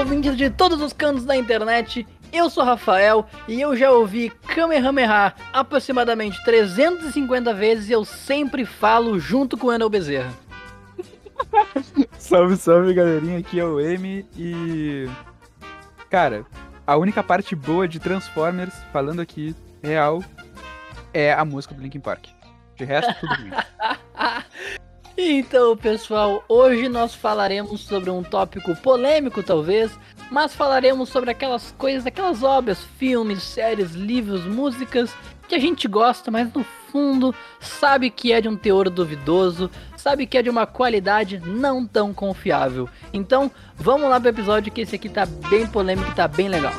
ouvintes de todos os cantos da internet. Eu sou Rafael e eu já ouvi Kamehameha aproximadamente 350 vezes e eu sempre falo junto com o Enel Bezerra. salve, salve galerinha, aqui é o M e. Cara, a única parte boa de Transformers, falando aqui, real, é a música do Linkin Park. De resto, tudo ruim. Então, pessoal, hoje nós falaremos sobre um tópico polêmico, talvez, mas falaremos sobre aquelas coisas, aquelas obras, filmes, séries, livros, músicas que a gente gosta, mas no fundo sabe que é de um teor duvidoso, sabe que é de uma qualidade não tão confiável. Então, vamos lá pro episódio que esse aqui tá bem polêmico e tá bem legal.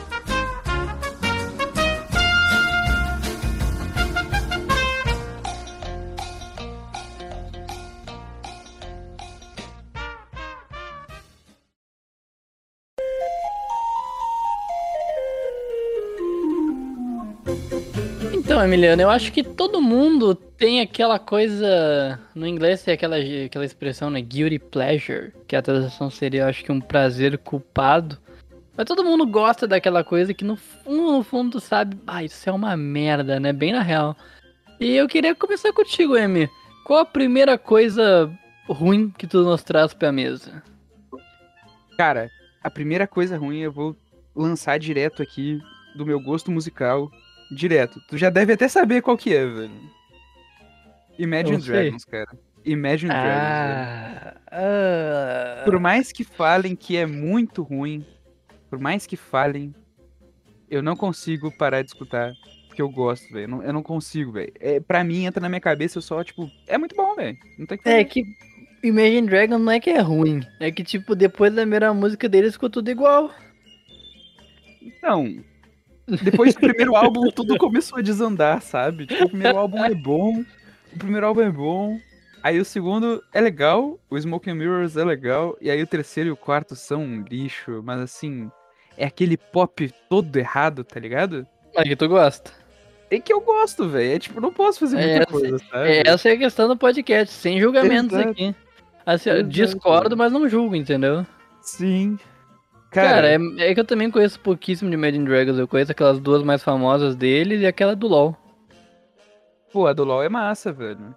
Então, Emiliano, eu acho que todo mundo tem aquela coisa. No inglês tem aquela, aquela expressão, né? Guilty pleasure. Que a tradução seria, eu acho que um prazer culpado. Mas todo mundo gosta daquela coisa que no fundo, no fundo sabe, ah, isso é uma merda, né? Bem na real. E eu queria começar contigo, Emi. Qual a primeira coisa ruim que tu nos traz pra mesa? Cara, a primeira coisa ruim eu vou lançar direto aqui do meu gosto musical, direto. Tu já deve até saber qual que é, velho. Imagine Dragons, cara. Imagine ah, Dragons. Uh... Por mais que falem que é muito ruim, por mais que falem, eu não consigo parar de escutar. Porque eu gosto, velho. Eu, não, consigo, velho. É, pra mim, entra na minha cabeça eu só, tipo, é muito bom, velho. Não tem que É que Imagine Dragons não é que é ruim. É que, tipo, depois da primeira música deles ficou tudo igual. Então, depois do primeiro álbum, tudo começou a desandar, sabe? Tipo, o primeiro álbum é bom, o primeiro álbum é bom, aí o segundo é legal, o Smoke Mirrors é legal, e aí o terceiro e o quarto são um lixo, mas assim, é aquele pop todo errado, tá ligado? Mas que tu gosta. É que eu gosto, velho. É tipo, não posso fazer muita essa, coisa, sabe? Essa é a questão do podcast, sem julgamentos Exato. aqui. Assim, discordo, mas não julgo, entendeu? Sim. Cara, Cara é, é, que eu também conheço pouquíssimo de Imagine Dragons. Eu conheço aquelas duas mais famosas deles e aquela do LoL. Pô, a do LoL é massa, velho.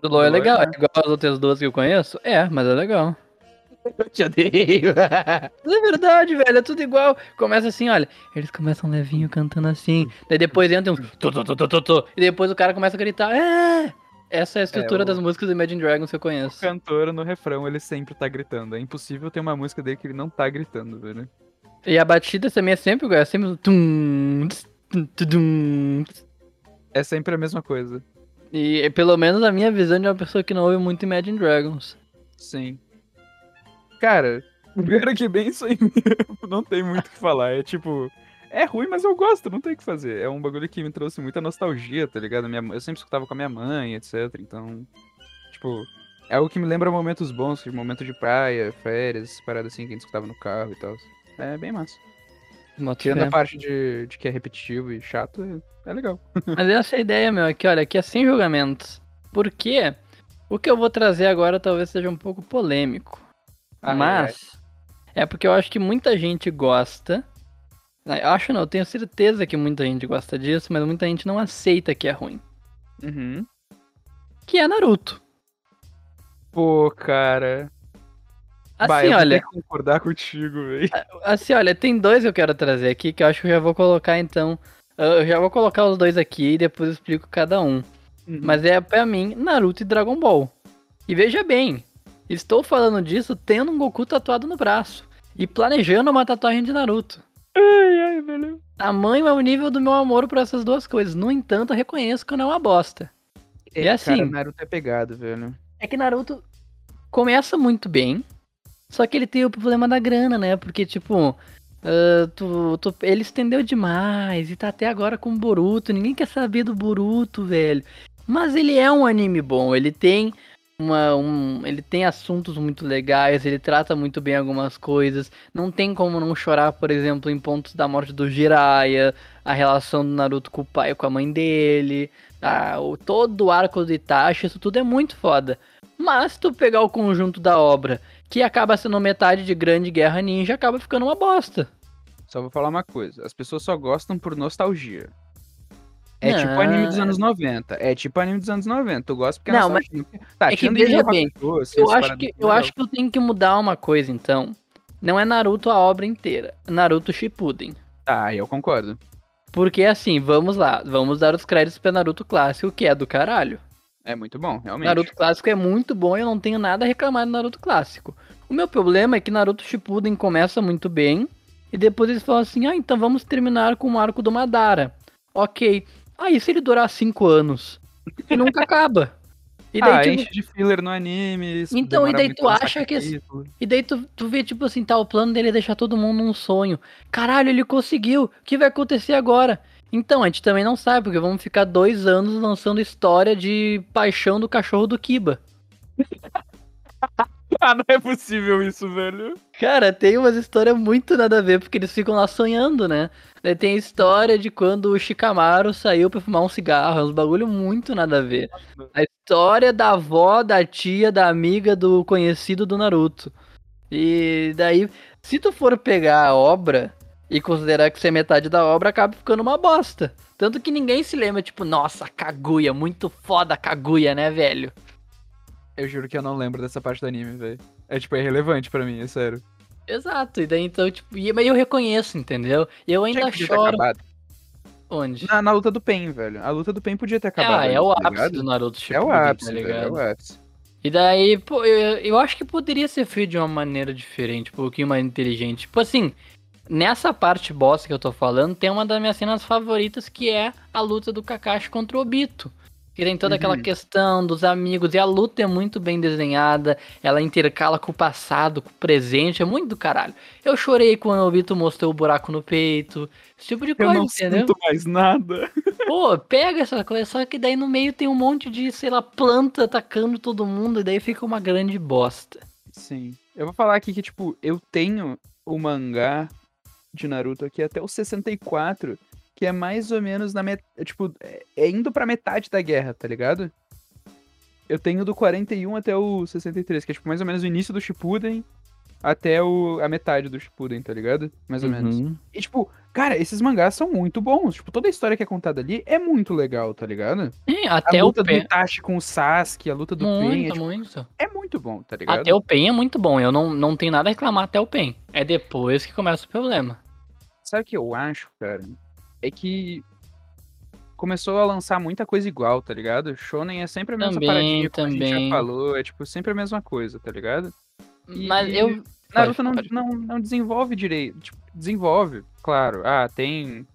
Do LoL, é legal. É, é igual as outras duas que eu conheço? É, mas é legal. Eu te odeio. é verdade, velho. É tudo igual. Começa assim, olha. Eles começam levinho cantando assim. Daí depois entra um. Tu, e depois o cara começa a gritar. É! Essa é a estrutura é, o... das músicas do Imagine Dragons que eu conheço. O cantor no refrão, ele sempre tá gritando. É impossível ter uma música dele que ele não tá gritando, velho. E a batida também é sempre igual, é sempre tum, tum, É sempre a mesma coisa. E pelo menos a minha visão de uma pessoa que não ouve muito Imagine Dragons. Sim. Cara, pior é que bem isso aí mesmo. Não tem muito o que falar. É tipo, é ruim, mas eu gosto, não tem o que fazer. É um bagulho que me trouxe muita nostalgia, tá ligado? Minha, eu sempre escutava com a minha mãe, etc. Então, tipo, é algo que me lembra momentos bons, tipo, momento de praia, férias, paradas assim que a gente escutava no carro e tal. É bem massa. Tirando a parte de, de que é repetitivo e chato, é, é legal. Mas essa é a ideia, meu, aqui, olha, aqui é sem julgamentos. Porque o que eu vou trazer agora talvez seja um pouco polêmico. Ah, mas é. é porque eu acho que muita gente gosta eu acho não, eu tenho certeza que muita gente gosta disso, mas muita gente não aceita que é ruim. Uhum. Que é Naruto. Pô, cara. Assim, bah, eu olha. Vou concordar contigo, velho. Assim, olha, tem dois que eu quero trazer aqui que eu acho que eu já vou colocar então. Eu já vou colocar os dois aqui e depois eu explico cada um. Uhum. Mas é pra mim Naruto e Dragon Ball. E veja bem, estou falando disso tendo um Goku tatuado no braço e planejando uma tatuagem de Naruto. Ai, ai, velho. Tamanho é o nível do meu amor por essas duas coisas. No entanto, eu reconheço que não é uma bosta. É, e assim. Cara, Naruto é pegado, velho. É que Naruto começa muito bem. Só que ele tem o problema da grana, né? Porque, tipo, uh, tu, tu, ele estendeu demais e tá até agora com o Boruto. Ninguém quer saber do Boruto, velho. Mas ele é um anime bom. Ele tem uma, um, ele tem assuntos muito legais, ele trata muito bem algumas coisas. Não tem como não chorar, por exemplo, em pontos da morte do Jiraiya, a relação do Naruto com o pai e com a mãe dele, a, o, todo o arco do Itachi, isso tudo é muito foda. Mas se tu pegar o conjunto da obra, que acaba sendo metade de Grande Guerra Ninja, acaba ficando uma bosta. Só vou falar uma coisa, as pessoas só gostam por nostalgia. É não. tipo anime dos anos 90. É tipo anime dos anos 90. Tu gosta porque é Não, mas tá, é que veja bem. eu acho que, eu acho que eu tenho que mudar uma coisa, então. Não é Naruto a obra inteira. Naruto Shippuden. Tá, eu concordo. Porque assim, vamos lá. Vamos dar os créditos pra Naruto Clássico, que é do caralho. É muito bom, realmente. Naruto Clássico é muito bom e eu não tenho nada a reclamar do Naruto Clássico. O meu problema é que Naruto Shippuden começa muito bem e depois eles falam assim: "Ah, então vamos terminar com o arco do Madara". OK. Aí, se ele durar cinco anos? E nunca acaba. E daí, ah, tipo... enche de filler no anime. Então, e daí tu acha que. Esse... E daí tu, tu vê, tipo assim, tá, o plano dele é deixar todo mundo num sonho. Caralho, ele conseguiu. O que vai acontecer agora? Então, a gente também não sabe, porque vamos ficar dois anos lançando história de paixão do cachorro do Kiba. ah, não é possível isso, velho. Cara, tem umas histórias muito nada a ver, porque eles ficam lá sonhando, né? Tem a história de quando o Shikamaru saiu pra fumar um cigarro, é uns bagulho muito nada a ver. A história da avó, da tia, da amiga, do conhecido do Naruto. E daí, se tu for pegar a obra e considerar que isso é metade da obra, acaba ficando uma bosta. Tanto que ninguém se lembra, tipo, nossa, Kaguya, muito foda Kaguya, né, velho? Eu juro que eu não lembro dessa parte do anime, velho. É, tipo, é relevante para mim, é sério. Exato, e daí então, tipo, e, mas eu reconheço, entendeu? E eu ainda choro. Onde? Na, na, luta do Pen, velho. A luta do Pen podia ter acabado. Ah, é o tá ápice ligado? do Naruto Shippuden, É o tá ápice, tá velho, é o ápice. E daí, pô, eu, eu acho que poderia ser feito de uma maneira diferente, um pouquinho mais inteligente. Tipo assim, nessa parte boss que eu tô falando, tem uma das minhas cenas favoritas que é a luta do Kakashi contra o Obito. Que tem toda aquela uhum. questão dos amigos. E a luta é muito bem desenhada. Ela intercala com o passado, com o presente. É muito do caralho. Eu chorei quando o Obito mostrou o buraco no peito. Esse tipo de coisa, Eu não entendeu? sinto mais nada. Pô, pega essa coisa. Só que daí no meio tem um monte de, sei lá, planta atacando todo mundo. E daí fica uma grande bosta. Sim. Eu vou falar aqui que, tipo, eu tenho o mangá de Naruto aqui até o 64 que é mais ou menos na met... É, tipo, é, é indo pra metade da guerra, tá ligado? Eu tenho do 41 até o 63, que é tipo mais ou menos o início do Shippuden até o, a metade do Shippuden, tá ligado? Mais ou uhum. menos. E tipo, cara, esses mangás são muito bons. Tipo, toda a história que é contada ali é muito legal, tá ligado? Sim, até a luta o do Itachi com o Sasuke, a luta do muito, Pen. É, tipo, muito. é muito bom, tá ligado? Até o Pen é muito bom. Eu não, não tenho nada a reclamar até o Pen. É depois que começa o problema. Sabe o que eu acho, cara? É que começou a lançar muita coisa igual, tá ligado? Shonen é sempre a mesma também, paradinha, como também. a gente já falou, é tipo sempre a mesma coisa, tá ligado? E Mas eu Naruto não, não, não desenvolve direito, tipo, desenvolve, claro. Ah, tem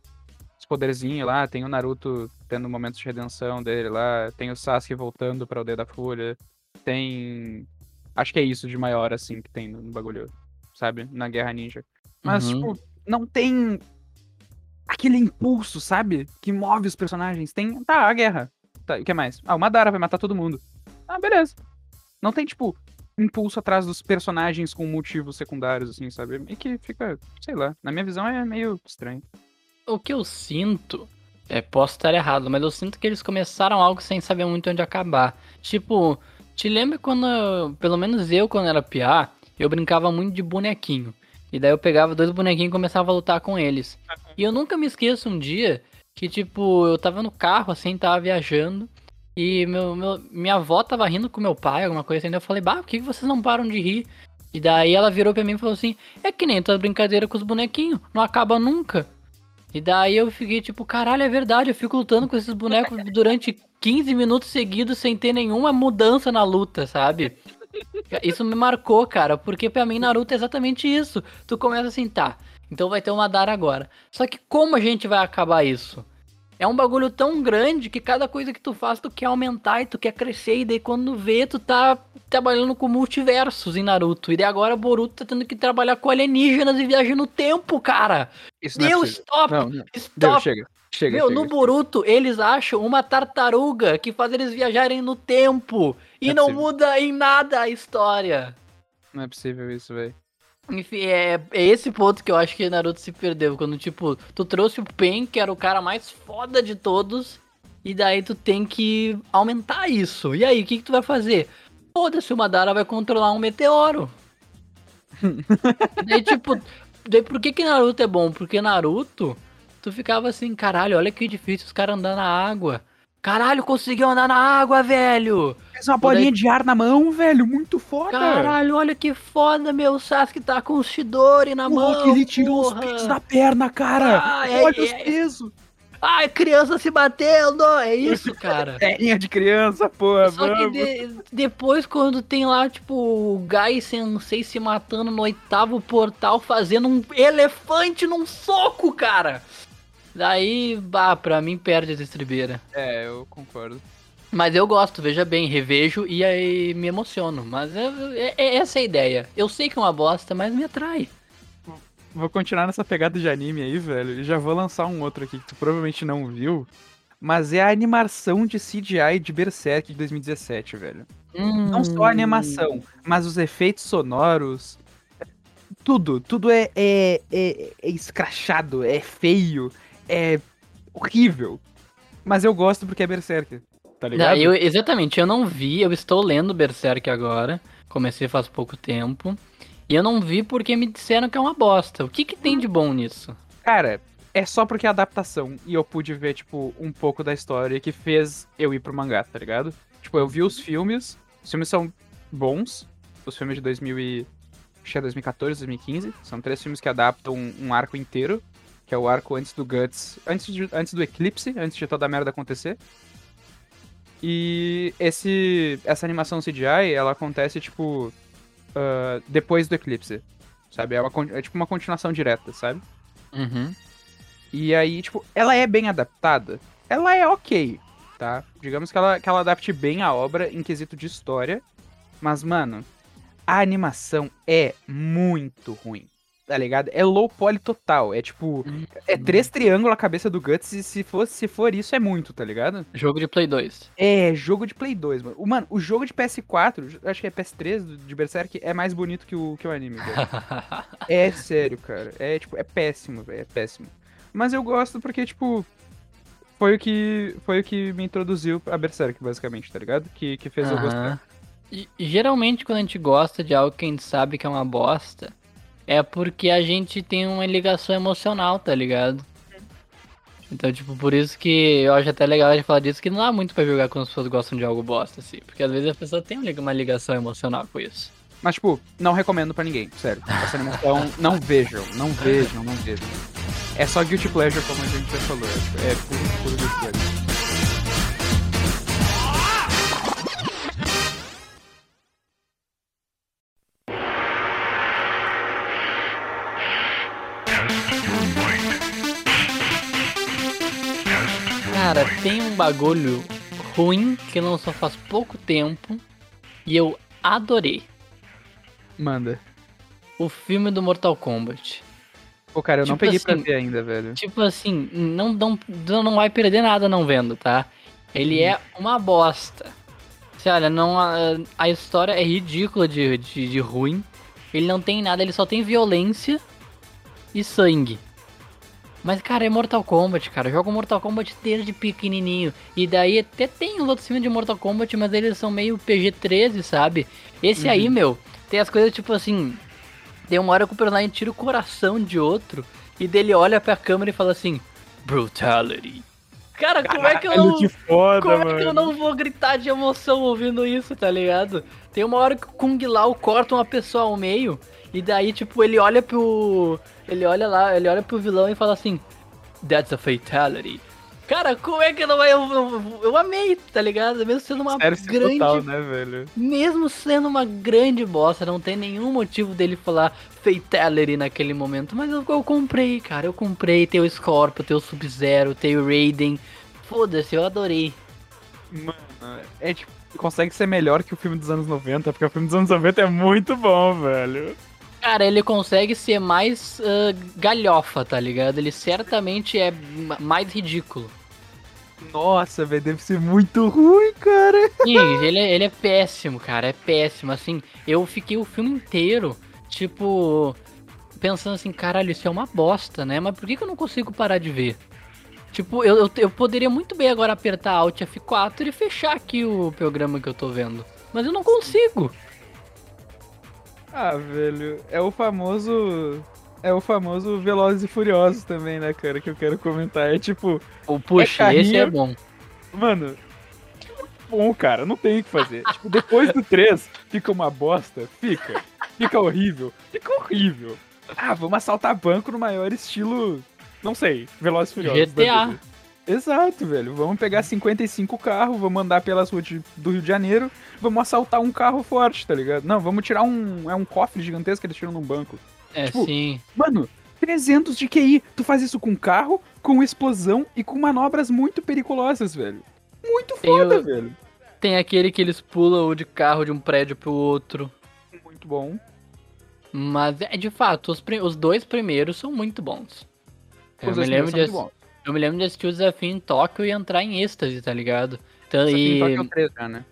os poderzinhos lá, tem o Naruto tendo momentos de redenção dele lá, tem o Sasuke voltando para o Dedo da Folha, tem acho que é isso de maior assim que tem no bagulho, sabe? Na Guerra Ninja. Mas uhum. tipo, não tem aquele impulso, sabe? Que move os personagens. Tem. Tá, a guerra. Tá, o que mais? Ah, o Madara vai matar todo mundo. Ah, beleza. Não tem, tipo, impulso atrás dos personagens com motivos secundários, assim, sabe? E que fica, sei lá, na minha visão é meio estranho. O que eu sinto, é, posso estar errado, mas eu sinto que eles começaram algo sem saber muito onde acabar. Tipo, te lembra quando, pelo menos eu, quando era piá, eu brincava muito de bonequinho. E daí eu pegava dois bonequinhos e começava a lutar com eles. E eu nunca me esqueço um dia que, tipo, eu tava no carro, assim, tava viajando. E meu, meu, minha avó tava rindo com meu pai, alguma coisa assim. Eu falei, bah, por que vocês não param de rir? E daí ela virou pra mim e falou assim: É que nem tua brincadeira com os bonequinhos, não acaba nunca. E daí eu fiquei tipo, caralho, é verdade, eu fico lutando com esses bonecos durante 15 minutos seguidos sem ter nenhuma mudança na luta, sabe? Isso me marcou, cara, porque pra mim Naruto é exatamente isso. Tu começa assim, tá, então vai ter uma Madara agora. Só que como a gente vai acabar isso? É um bagulho tão grande que cada coisa que tu faz, tu quer aumentar e tu quer crescer. E daí quando vê, tu tá trabalhando com multiversos em Naruto. E daí agora Boruto tá tendo que trabalhar com alienígenas e viajar no tempo, cara. Isso não é stop! Não, não. Stop! Deu, chega. Chega, Meu, chega. no Boruto, eles acham uma tartaruga que faz eles viajarem no tempo. E É não muda em nada a história. Não é possível isso, velho. Enfim, é, é esse ponto que eu acho que Naruto se perdeu. Quando, tipo, tu trouxe o Pen, que era o cara mais foda de todos, e daí tu tem que aumentar isso. E aí, o que, que tu vai fazer? Foda-se, o Madara vai controlar um meteoro. E tipo, daí por que que Naruto é bom? Porque Naruto, tu ficava assim, caralho, olha que difícil os caras andar na água. Caralho, conseguiu andar na água, velho! Fez uma bolinha de ar na mão, velho. Muito foda. Caralho, olha que foda, meu. O Sasuke tá com o Shidori na mão. Porra, que ele tirou os porra. pesos da perna, cara. Ah, é- Olha os é- pesos. Ai, criança se batendo! É isso, cara. Perninha de criança, porra. Só que vamos. de- depois, quando tem lá, tipo, o Gai Sensei se matando no oitavo portal, fazendo um elefante num soco, cara! Daí, bah, pra mim perde a estribeira. É, eu concordo. Mas eu gosto, veja bem, revejo e aí me emociono. Mas é, é- é essa a ideia. Eu sei que é uma bosta, mas me atrai. Vou continuar nessa pegada de anime aí, velho. E já vou lançar um outro aqui que tu provavelmente não viu. Mas é a animação de CGI de Berserk de 2017, velho. Não só a animação, mas os efeitos sonoros. Tudo, tudo é, é, é, é escrachado, é feio, é horrível. Mas eu gosto porque é Berserk, tá ligado? Não, eu, exatamente, eu não vi, eu estou lendo Berserk agora. Comecei faz pouco tempo. E eu não vi porque me disseram que é uma bosta. O que, que tem de bom nisso? Cara, é só porque é adaptação e eu pude ver, tipo, um pouco da história que fez eu ir pro mangá, tá ligado? Tipo, eu vi os filmes, os filmes são bons, os filmes de 2000 e... acho que é 2014, 2015, são três filmes que adaptam um, um arco inteiro, que é o arco antes do Guts, antes, de- antes do eclipse, antes de toda a merda acontecer. E esse, essa animação CGI, ela acontece, tipo, ah, depois do eclipse, sabe? É, uma é tipo uma continuação direta, sabe? Uhum. E aí, tipo, ela é bem adaptada. Ela é ok, tá? Digamos que ela, que ela adapte bem a obra em quesito de história. Mas, mano, a animação é muito ruim. Tá ligado? É low poly total. É tipo, é três triângulos a cabeça do Guts e se for, se for isso é muito, tá ligado? Jogo de Play 2. É jogo de Play 2, mano. O, mano, o jogo de PS4, acho que é PS3 do- de Berserk, é mais bonito que o, que o anime. É sério, cara. É tipo, é péssimo, velho. É péssimo. Mas eu gosto porque, tipo, foi o que foi o que me introduziu a Berserk, basicamente, tá ligado? Que, que fez eu gostar. E geralmente quando a gente gosta de algo que a gente sabe que é uma bosta, é porque a gente tem uma ligação emocional, tá ligado? Então, tipo, por isso que eu acho até legal a gente falar disso, que não dá muito pra jogar quando as pessoas gostam de algo bosta, assim. Porque às vezes a pessoa tem uma ligação emocional com isso. Mas, tipo, não recomendo pra ninguém, sério. Essa animação, não vejam, não vejam, não vejam. É só Guilty Pleasure, como a gente já falou. É, é puro, puro Guilty Pleasure. Tem um bagulho ruim que lançou faz pouco tempo e eu adorei. Manda. O filme do Mortal Kombat. Pô, cara, eu não Tipo peguei pra assim, ver ainda, velho. Tipo assim, não, não, não vai perder nada não vendo, tá? Ele é uma bosta. Você olha, não, a, a história é ridícula de, de, de ruim. Ele não tem nada, ele só tem violência e sangue. Mas, cara, é Mortal Kombat, cara. Eu jogo Mortal Kombat desde pequenininho. E daí até tem os outros filmes de Mortal Kombat, mas eles são meio PG-13, sabe? Esse aí, meu, tem as coisas tipo assim... Tem uma hora que o personagem tira o coração de outro e dele olha pra câmera e fala assim: Brutality. Cara, como é que eu não. que foda, Como é que eu não vou gritar de emoção ouvindo isso, tá ligado? Tem uma hora que o Kung Lao corta uma pessoa ao meio e daí, tipo, ele olha pro. Ele olha lá, ele olha pro vilão e fala assim: That's a fatality. Cara, como é que não vai. Eu, eu, eu amei, tá ligado? Mesmo sendo uma Sério, grande. total, né, velho? Mesmo sendo uma grande bosta, não tem nenhum motivo dele falar Fatality naquele momento. Mas eu, eu comprei, cara. Eu comprei. Tem o Scorpio, tem o Sub-Zero, tem o Raiden. Foda-se, eu adorei. Mano, é tipo, consegue ser melhor que o filme dos anos 90, porque o filme dos anos 90 é muito bom, velho. Cara, ele consegue ser mais uh, galhofa, tá ligado? Ele certamente é ma- mais ridículo. Nossa, velho, deve ser muito ruim, cara. Sim, ele, é- ele é péssimo, cara. É péssimo. Assim, eu fiquei o filme inteiro, tipo, pensando assim, caralho, isso é uma bosta, né? Mas por que, que eu não consigo parar de ver? Tipo, eu, eu, eu poderia muito bem agora apertar Alt F4 e fechar aqui o programa que eu tô vendo. Mas eu não consigo. Ah, velho, é o famoso. É o famoso Velozes e Furiosos também, né, cara, que eu quero comentar. É tipo, O puxa, carrinho. esse é bom. mano, muito bom, cara, não tem o que fazer. tipo, depois do 3, fica uma bosta? Fica. Fica horrível. Fica horrível. Ah, vamos assaltar banco no maior estilo, não sei, Velozes e Furiosos. GTA. Exato, velho. Vamos pegar 55 carros, vamos andar pelas ruas de- do Rio de Janeiro, vamos assaltar um carro forte, tá ligado? Não, vamos tirar um. É um cofre gigantesco que eles tiram num banco. É, Tipo, sim. Mano, 300 de QI. Tu faz isso com carro, com explosão e com manobras muito perigosas, velho. Muito foda, o- velho. Tem aquele que eles pulam de carro de um prédio pro outro. Muito bom. Mas é de fato, os, os dois primeiros são muito bons. Eu Os me, dois lembro de, eu me lembro de assistir o desafio em Tóquio e entrar em êxtase, tá ligado? Então, que em e, Tóquio é o 3 já, né?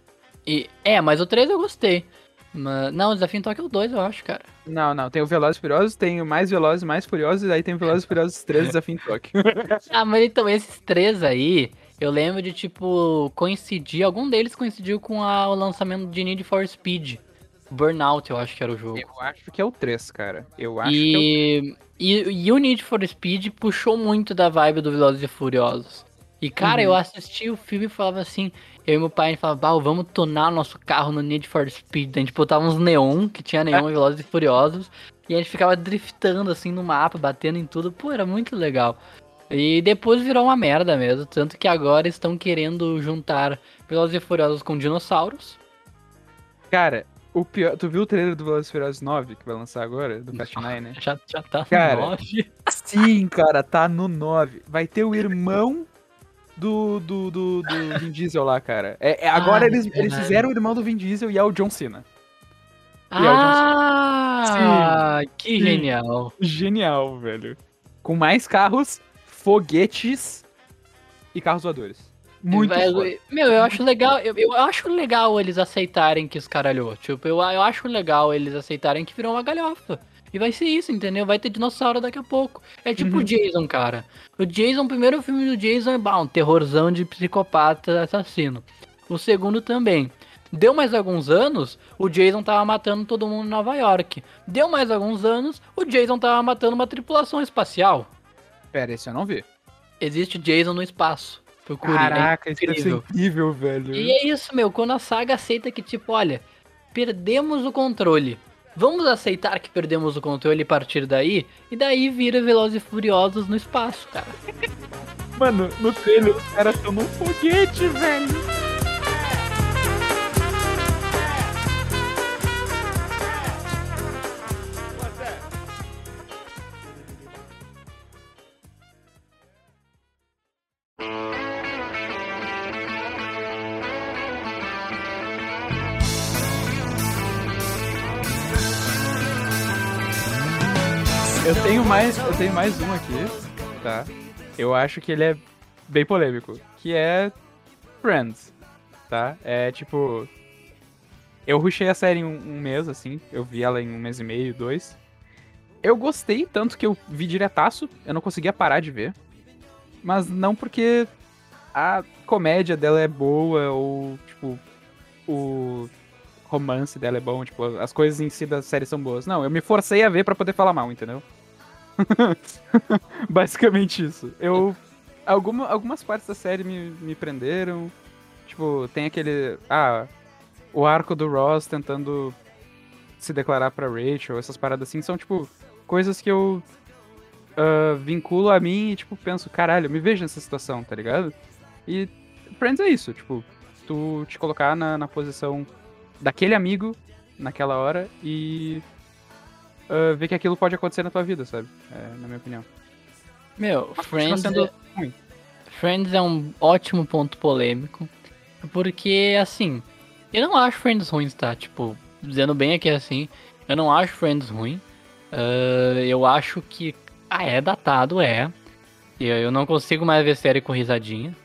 e- é, mas o 3 eu gostei. Mas, não, o desafio em Tóquio é o 2, eu acho, cara. Não, não. Tem o Velozes e Furiosos, tem o Mais Velozes e Mais Furiosos, e aí tem o Velozes e Furiosos 3 Desafio em Tóquio. Ah, mas então, esses três aí, eu lembro de, tipo, coincidir, algum deles coincidiu com a- o lançamento de Need for Speed. Burnout, eu acho que era o jogo. Eu acho que é o 3, cara. Eu acho que é o E, e, e o Need for Speed puxou muito da vibe do Velozes e Furiosos. E, cara, Uhum. eu assisti o filme e falava assim, eu e meu pai, a gente falava, "Bah, vamos tunar nosso carro no Need for Speed. A gente botava uns neon, que tinha neon em Velozes e Furiosos, e a gente ficava driftando, assim, no mapa, batendo em tudo. Pô, era muito legal. E depois virou uma merda mesmo, tanto que agora estão querendo juntar Velozes e Furiosos com dinossauros. Cara, o pior. Tu viu o trailer do Velozes Furiosos 9 que vai lançar agora? Do Fast 9, né? Já, já tá no Cara, nove. Sim, cara, tá no 9. Vai ter o irmão do, do, do, do Vin Diesel lá, cara. É, é- agora Ah, eles, eles verdade. fizeram o irmão do Vin Diesel e é o John Cena. E é o John Ah, que sim. genial. Genial, velho. Com mais carros, foguetes e carros voadores. Muito foda. Meu, eu acho legal, eu, eu acho legal eles aceitarem que escaralhou. Tipo, eu, eu acho legal eles aceitarem que virou uma galhofa. E vai ser isso, entendeu? Vai ter dinossauro daqui a pouco. É tipo Uhum. o Jason, cara. O Jason, o primeiro filme do Jason é bah, um terrorzão de psicopata assassino. O segundo também. Deu mais alguns anos, o Jason tava matando todo mundo em Nova York. Deu mais alguns anos, o Jason tava matando uma tripulação espacial. Pera, esse eu não vi. Existe Jason no espaço. Procure. é Caraca, isso ser incrível. incrível, velho. E é isso, meu, quando a saga aceita que, tipo, olha, perdemos o controle. Vamos aceitar que perdemos o controle a partir daí, e daí vira Velozes e Furiosos no espaço, cara. Mano, no trailer os caras estão num foguete, velho. Mais, eu tenho mais um aqui, tá? Eu acho que ele é bem polêmico, que é Friends, tá? É tipo, eu rushei a série em um, um mês, assim, eu vi ela em um mês e meio, dois. Eu gostei tanto que eu vi diretaço, eu não conseguia parar de ver, mas não porque a comédia dela é boa ou tipo o romance dela é bom, tipo, as coisas em si da série são boas. Não, eu me forcei a ver pra poder falar mal, entendeu? Basicamente isso. Eu. Alguma, algumas partes da série me, me prenderam. Tipo, tem aquele. Ah, o arco do Ross tentando se declarar pra Rachel, essas paradas assim, são, tipo, coisas que eu. ah, vinculo a mim e, tipo, penso, caralho, me vejo nessa situação, tá ligado? E Friends é isso, tipo, tu te colocar na, na posição daquele amigo naquela hora e ah, ver que aquilo pode acontecer na tua vida, sabe? É, na minha opinião. Meu, Mas Friends sendo é, ruim. Friends é um ótimo ponto polêmico. Porque, assim, eu não acho Friends ruins, tá? Tipo, dizendo bem aqui assim, eu não acho Friends ruim. Ah, eu acho que. Ah, é datado, é. E Eu não consigo mais ver série com risadinha.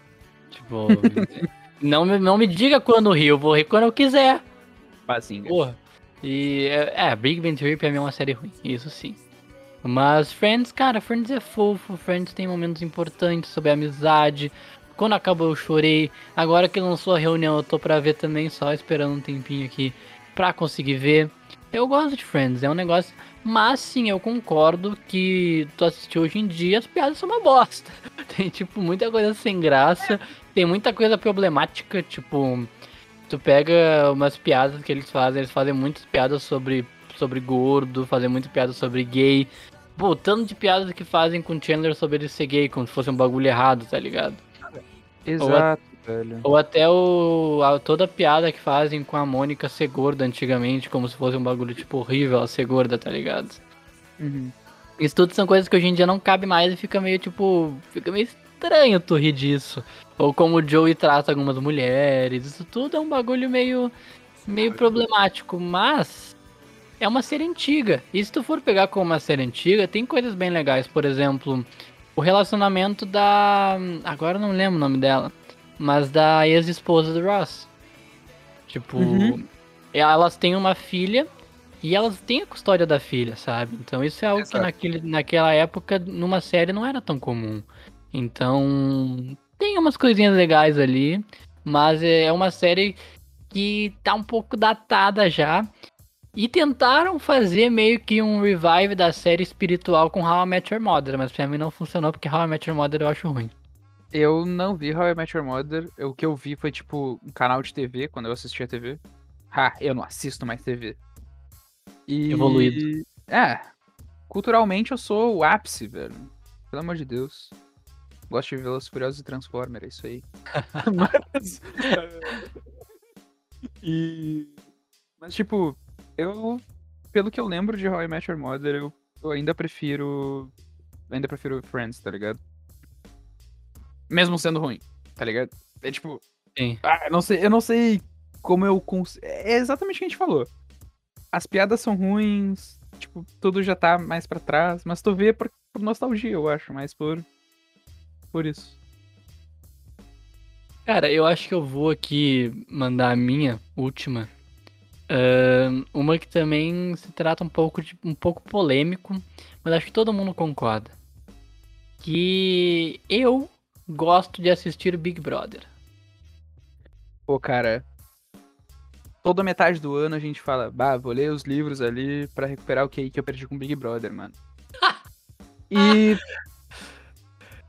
Tipo. não, me, não me diga quando rir, eu vou rir quando eu quiser. Bazinga. Porra. E é, é, Big Bang Theory pra mim é uma série ruim, isso sim. Mas Friends, cara, Friends é fofo, Friends tem momentos importantes sobre amizade. Quando acabou eu chorei. Agora que lançou a reunião, eu tô pra ver também, só esperando um tempinho aqui pra conseguir ver. Eu gosto de Friends, é um negócio. Mas sim, eu concordo que tu assistiu hoje em dia, as piadas são uma bosta. Tem, tipo, muita coisa sem graça. Tem muita coisa problemática, tipo. Tu pega umas piadas que eles fazem, eles fazem muitas piadas sobre, sobre gordo, fazem muitas piadas sobre gay. Pô, o tanto de piadas que fazem com Chandler sobre ele ser gay, como se fosse um bagulho errado, tá ligado? Exato, velho. Ou até o, a- toda a piada que fazem com a Mônica ser gorda antigamente, como se fosse um bagulho, tipo, horrível ela ser gorda, tá ligado? Uhum. Isso tudo são coisas que hoje em dia não cabe mais e fica meio, tipo, fica meio estranho tu rir disso. Ou como o Joey trata algumas mulheres, isso tudo é um bagulho meio, meio problemático, mas é uma série antiga. E se tu for pegar como uma série antiga, tem coisas bem legais, por exemplo, o relacionamento da. Agora eu não lembro o nome dela, mas da ex-esposa do Ross. Tipo, Uhum. elas têm uma filha e elas têm a custódia da filha, sabe? Então isso é algo que Exato. naquele, naquela época, numa série, não era tão comum. Então, tem umas coisinhas legais ali, mas é uma série que tá um pouco datada já. E tentaram fazer meio que um revive da série espiritual com How I Met Your Mother, mas pra mim não funcionou porque How I Met Your Mother eu acho ruim. Eu não vi How I Met Your Mother. O que eu vi foi, tipo, um canal de TV, quando eu assistia TV. Ah, eu não assisto mais TV. E... Evoluído. É. Culturalmente eu sou o ápice, velho. Pelo amor de Deus. Gosto de Velozes Furiosos e Transformer, é isso aí. Mas... e... Mas, tipo, eu... Pelo que eu lembro de How I Met Your Mother, eu, eu ainda prefiro... Ainda prefiro Friends, tá ligado? Mesmo sendo ruim, tá ligado? É tipo... Sim. Ah, eu não sei, eu não sei como eu cons... É exatamente o que a gente falou. As piadas são ruins, tipo, tudo já tá mais pra trás, mas tu vê por, por nostalgia, eu acho, mais por por isso. Cara, eu acho que eu vou aqui mandar a minha última. Ahn, uma que também se trata um pouco de um pouco polêmico, mas acho que todo mundo concorda. Que eu gosto de assistir Big Brother. Pô, cara, toda metade do ano a gente fala, bah, vou ler os livros ali pra recuperar o QI que eu perdi com Big Brother, mano. e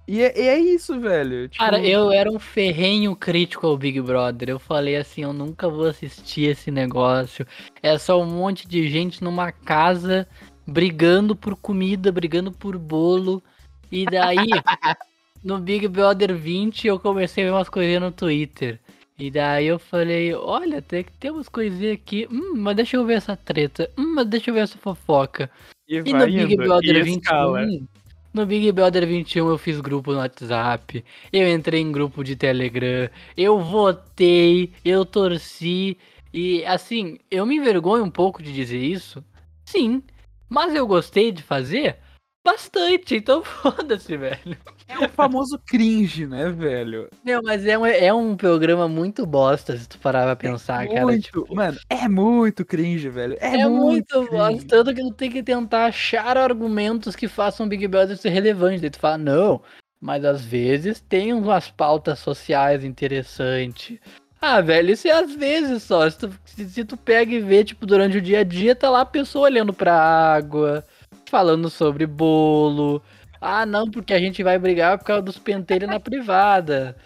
e é, é isso, velho. Tipo, Cara, eu era um ferrenho crítico ao Big Brother. Eu falei assim, eu nunca vou assistir esse negócio. É só um monte de gente numa casa brigando por comida, brigando por bolo. E daí, no Big Brother 20, eu comecei a ver umas coisinhas no Twitter. E daí eu falei, olha, tem que ter umas coisinhas aqui. Hum, mas deixa eu ver essa treta. Hum, mas deixa eu ver essa fofoca. e E no Big indo, Brother e 21. escala. No Big Brother 21 eu fiz grupo no WhatsApp, eu entrei em grupo de Telegram, eu votei, eu torci. E assim, eu me envergonho um pouco de dizer isso. Sim. Mas eu gostei de fazer bastante, então foda-se, velho. É o famoso cringe, né, velho? Meu, mas é um, é um programa muito bosta se tu parar pra pensar, cara. muito, Tipo, mano, é muito cringe, velho. É, É, muito, muito bosta, tanto que tu tem que tentar achar argumentos que façam o Big Brother ser relevante. Daí tu fala, não, mas às vezes tem umas pautas sociais interessantes. Ah, velho, isso é às vezes só. Se tu, se, se tu pega e vê, tipo, durante o dia a dia, tá lá a pessoa olhando pra água, falando sobre bolo. Ah, não, porque a gente vai brigar por causa dos penteiros na privada.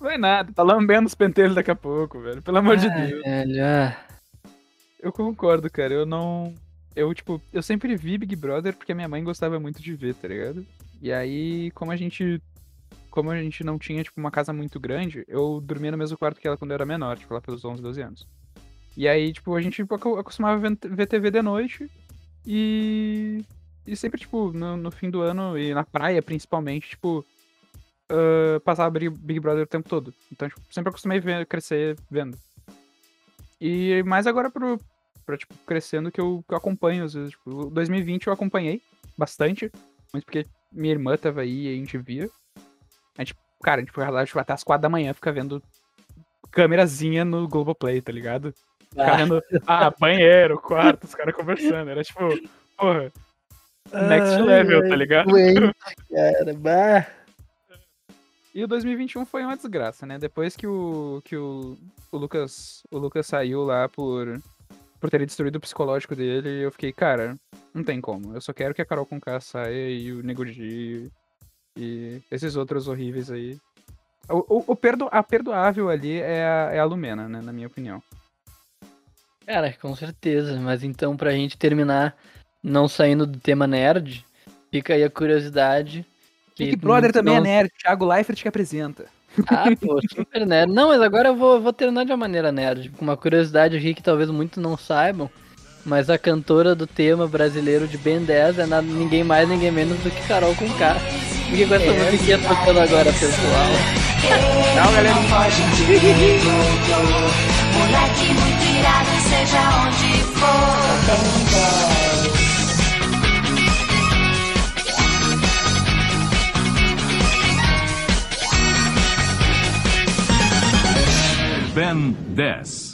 Não é nada, tá lambendo os penteiros daqui a pouco, velho. Pelo amor de Ah, Deus. velho, ah. Eu concordo, cara. Eu não. eu, tipo, eu sempre vi Big Brother porque a minha mãe gostava muito de ver, tá ligado? E aí, como a gente. Como a gente não tinha, tipo, uma casa muito grande, eu dormia no mesmo quarto que ela quando eu era menor, tipo, lá pelos 11, 12 anos. E aí, tipo, a gente acostumava ver TV de noite e. E sempre, tipo, no, no fim do ano e na praia, principalmente, tipo. Uh, passava Big Brother o tempo todo. Então, tipo, sempre acostumei ver, crescer vendo. E mais agora pro, pra, tipo, crescendo que eu, que eu acompanho, às vezes, tipo, 2020 eu acompanhei bastante, muito porque minha irmã tava aí e a gente via. A gente, cara, a gente foi lá, tipo, até as quatro da manhã, fica vendo câmerazinha no Globoplay, tá ligado? Ah. ah, banheiro, quarto, os caras conversando. Era tipo, porra, next ah, level, tá ligado? cara, bah. E o 2021 foi uma desgraça, né? Depois que o, que o, o, Lucas, o Lucas saiu lá por, por ter destruído o psicológico dele, eu fiquei, cara, não tem como. Eu só quero que a Carol Conká saia e o Nego G e esses outros horríveis aí. O, o, o perdo, a perdoável ali é a, é a Lumena, né? Na minha opinião. Cara, com certeza. Mas então, pra gente terminar não saindo do tema nerd, fica aí a curiosidade. Big Brother também é não... é nerd, Thiago Leifert que apresenta. Ah, pô, super nerd. Não, mas agora eu vou, vou terminar de uma maneira nerd. Com uma curiosidade aqui que talvez muitos não saibam. Mas a cantora do tema brasileiro de Ben 10 é nada, ninguém mais, ninguém menos do que Carol com K. Fique com essa é, musiquinha tocando agora, pessoal. Tchau, galera. Moleque muito irado, seja onde for. Ben 10.